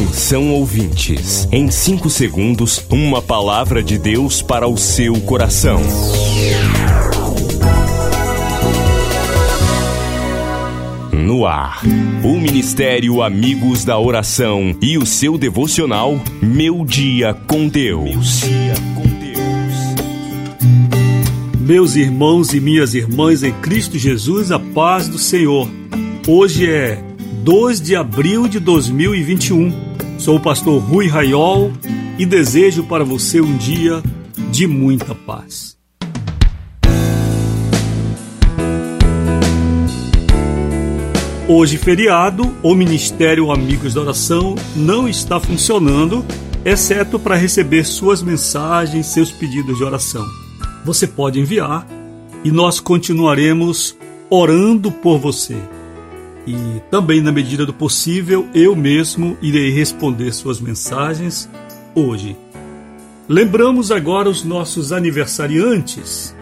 Atenção ouvintes, em 5 segundos, uma palavra de Deus para o seu coração. No ar, o Ministério Amigos da Oração e o seu devocional Meu Dia com Deus. Meus irmãos e minhas irmãs em Cristo Jesus, a paz do Senhor. Hoje é 2 de abril de 2021. Sou o pastor Rui Raiol e desejo para você um dia de muita paz. Hoje, feriado, o Ministério Amigos da Oração não está funcionando, exceto para receber suas mensagens, seus pedidos de oração. Você pode enviar e nós continuaremos orando por você e também, na medida do possível, eu mesmo irei responder suas mensagens hoje. Lembramos agora os nossos aniversariantes.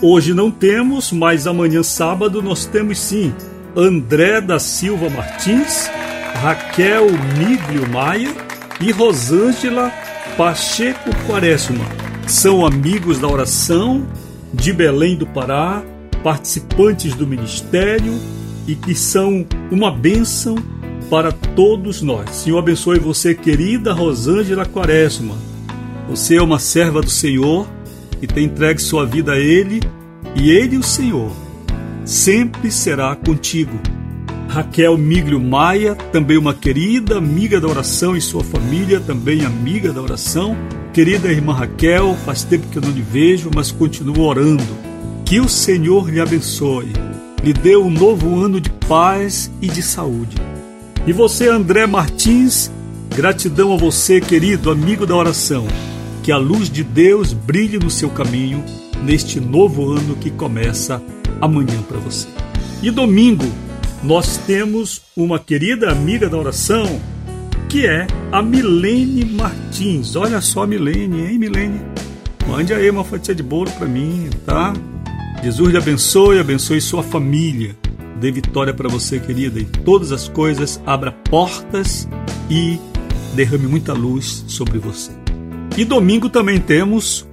Hoje não temos, mas amanhã, sábado, nós temos sim André da Silva Martins, Raquel Miglio Maia e Rosângela Pacheco Quaresma. São amigos da oração de Belém do Pará, participantes do ministério e que são uma bênção para todos nós. Senhor abençoe você, querida Rosângela Quaresma. Você é uma serva do Senhor e tem entregue sua vida a Ele, e Ele, o Senhor, sempre será contigo. Raquel Miglio Maia, também uma querida amiga da oração e sua família, também amiga da oração. Querida irmã Raquel, faz tempo que eu não lhe vejo, mas continuo orando. Que o Senhor lhe abençoe lhe deu um novo ano de paz e de saúde. E você, André Martins, gratidão a você, querido amigo da oração. Que a luz de Deus brilhe no seu caminho neste novo ano que começa amanhã para você. E domingo, nós temos uma querida amiga da oração, que é a Milene Martins. Olha só, Milene, hein, Milene? Mande aí uma fatia de bolo para mim, tá? Jesus lhe abençoe, abençoe sua família. Dê vitória para você, querida, em todas as coisas, abra portas e derrame muita luz sobre você. E domingo também temos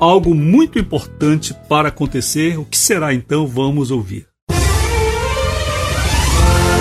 algo muito importante para acontecer. O que será então? Vamos ouvir.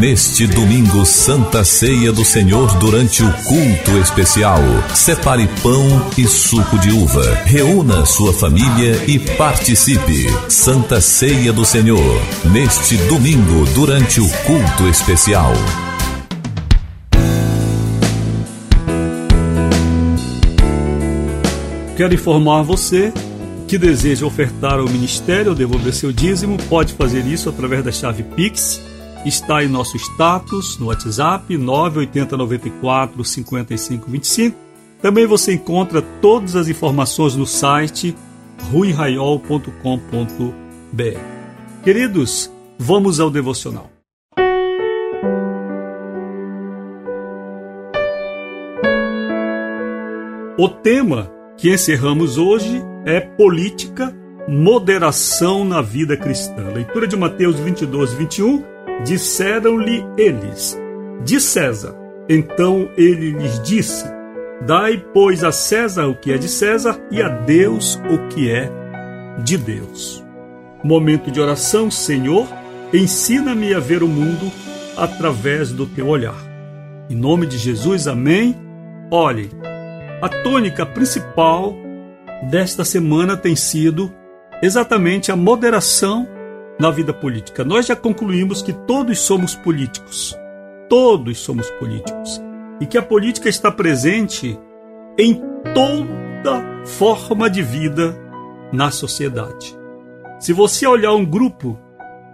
Neste domingo, Santa Ceia do Senhor durante o culto especial. Separe pão e suco de uva. Reúna sua família e participe. Santa Ceia do Senhor. Neste domingo, durante o culto especial. Quero informar você que deseja ofertar ao ministério ou devolver seu dízimo, pode fazer isso através da chave Pix está em nosso status no WhatsApp 98094 5525. Também você encontra todas as informações no site ruiraiol.com.br. Queridos, vamos ao devocional. O tema que encerramos hoje é política, moderação na vida cristã. Leitura de Mateus 22, 21 Disseram-lhe eles: De César. Então ele lhes disse: Dai, pois, a César o que é de César e a Deus o que é de Deus. Momento de oração, Senhor, ensina-me a ver o mundo através do teu olhar. Em nome de Jesus, amém. Olhe, a tônica principal desta semana tem sido exatamente a moderação na vida política. Nós já concluímos que todos somos políticos. Todos somos políticos. E que a política está presente em toda forma de vida na sociedade. Se você olhar um grupo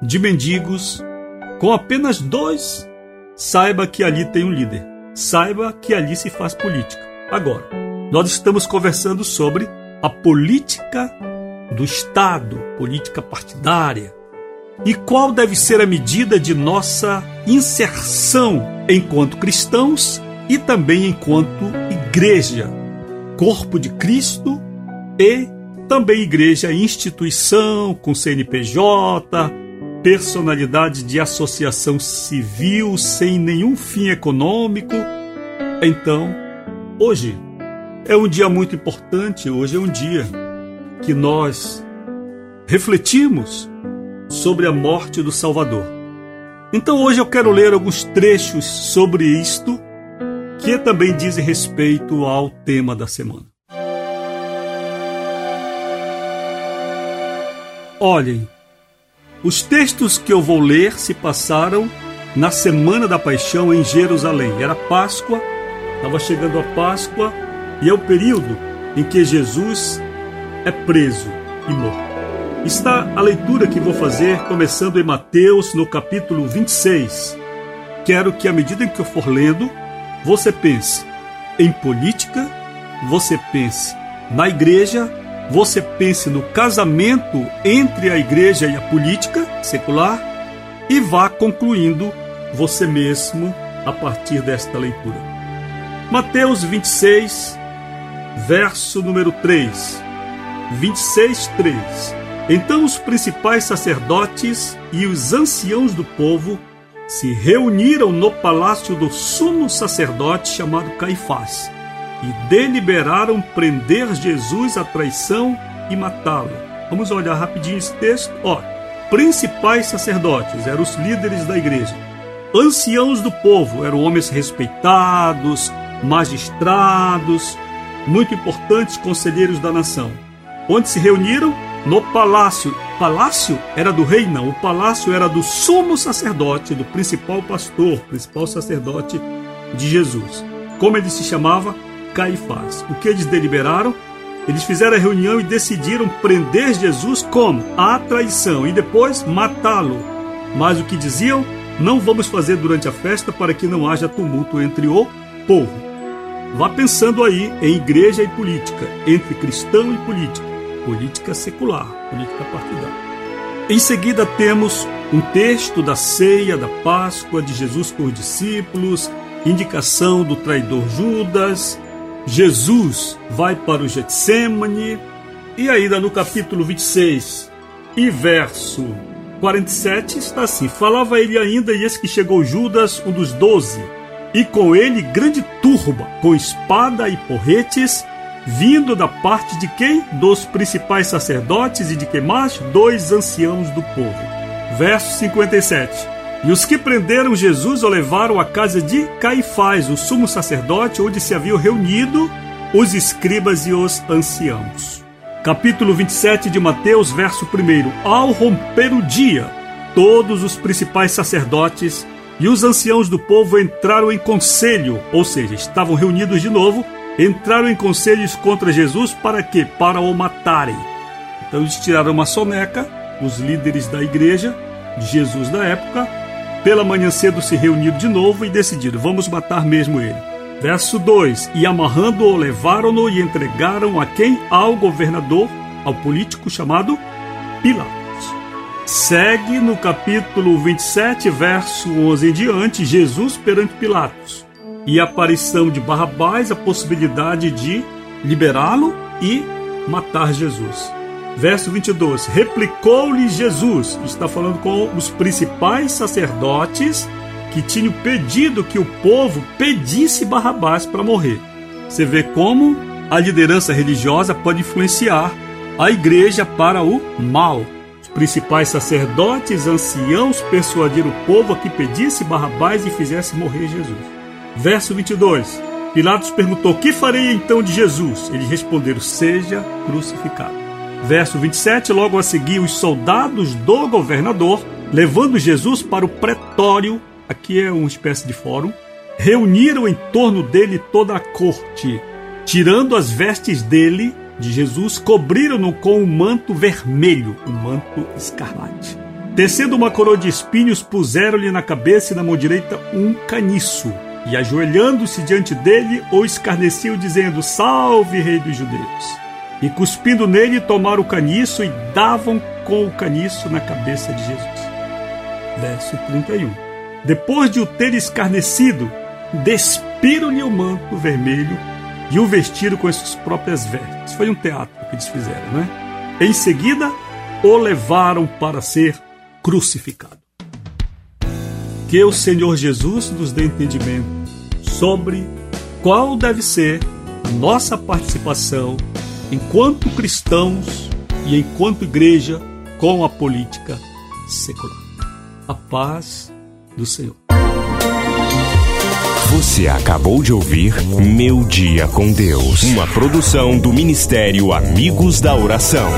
de mendigos com apenas dois, saiba que ali tem um líder. Saiba que ali se faz política. Agora, nós estamos conversando sobre a política do Estado, política partidária, e qual deve ser a medida de nossa inserção enquanto cristãos e também enquanto igreja, corpo de Cristo e também igreja instituição com CNPJ, personalidade de associação civil sem nenhum fim econômico. Então, hoje é um dia muito importante, hoje é um dia que nós refletimos sobre a morte do Salvador. Então hoje eu quero ler alguns trechos sobre isto que também dizem respeito ao tema da semana. Olhem, os textos que eu vou ler se passaram na semana da paixão em Jerusalém. Era Páscoa, estava chegando a Páscoa e é o período em que Jesus é preso e morto. Está a leitura que vou fazer começando em Mateus, no capítulo 26. Quero que, à medida que eu for lendo, você pense em política, você pense na igreja, você pense no casamento entre a igreja e a política secular e vá concluindo você mesmo a partir desta leitura. Mateus 26, verso número 3. 26, 3. Então os principais sacerdotes e os anciãos do povo se reuniram no palácio do sumo sacerdote chamado Caifás e deliberaram prender Jesus à traição e matá-lo. Vamos olhar rapidinho esse texto. Ó, principais sacerdotes eram os líderes da igreja. Anciãos do povo eram homens respeitados, magistrados, muito importantes conselheiros da nação. Onde se reuniram? No palácio. Palácio era do rei, não. O palácio era do sumo sacerdote, do principal pastor, principal sacerdote de Jesus. Como ele se chamava? Caifás. O que eles deliberaram? Eles fizeram a reunião e decidiram prender Jesus como? A traição e depois matá-lo. Mas o que diziam? Não vamos fazer durante a festa para que não haja tumulto entre o povo. Vá pensando aí em igreja e política, entre cristão e política política secular, política partidária. Em seguida, temos um texto da ceia da Páscoa de Jesus com os discípulos, indicação do traidor Judas. Jesus vai para o Getsemane. E ainda no capítulo 26 e verso 47 está assim: Falava ele ainda, e eis que chegou Judas, um dos doze, e com ele grande turba, com espada e porretes vindo da parte de quem? Dos principais sacerdotes e de que mais? Dois anciãos do povo. Verso 57. E os que prenderam Jesus o levaram à casa de Caifás, o sumo sacerdote, onde se haviam reunido os escribas e os anciãos. Capítulo 27 de Mateus, verso 1. Ao romper o dia, todos os principais sacerdotes e os anciãos do povo entraram em conselho, ou seja, estavam reunidos de novo entraram em conselhos contra Jesus para quê? Para o matarem. Então eles tiraram uma soneca, os líderes da igreja de Jesus da época, pela manhã cedo se reuniram de novo e decidiram: vamos matar mesmo ele. Verso 2: E amarrando-o, levaram-no e entregaram a quem? Ao governador, ao político chamado Pilatos. Segue no capítulo 27, verso 11 em diante, Jesus perante Pilatos e a aparição de Barrabás, a possibilidade de liberá-lo e matar Jesus. Verso 22: Replicou-lhe Jesus, está falando com os principais sacerdotes que tinham pedido que o povo pedisse Barrabás para morrer. Você vê como a liderança religiosa pode influenciar a igreja para o mal. Os principais sacerdotes, anciãos, persuadiram o povo a que pedisse Barrabás e fizesse morrer Jesus. Verso 22. Pilatos perguntou: Que farei então de Jesus? Eles responderam: Seja crucificado. Verso 27. Logo a seguir, os soldados do governador, levando Jesus para o pretório, aqui é uma espécie de fórum, reuniram em torno dele toda a corte, tirando as vestes dele, de Jesus, cobriram-no com um manto vermelho, um manto escarlate. Tecendo uma coroa de espinhos, puseram-lhe na cabeça e na mão direita um caniço e ajoelhando-se diante dele, o escarneciam, dizendo: Salve, Rei dos Judeus! E cuspindo nele, tomaram o caniço e davam com o caniço na cabeça de Jesus. Verso 31. Depois de o ter escarnecido, despiram-lhe o manto vermelho e o vestiram com as suas próprias vestes. Foi um teatro que eles fizeram, né? Em seguida, o levaram para ser crucificado. Que o Senhor Jesus nos dê entendimento sobre qual deve ser nossa participação enquanto cristãos e enquanto igreja com a política secular. A paz do Senhor. Você acabou de ouvir Meu Dia com Deus, uma produção do Ministério Amigos da Oração.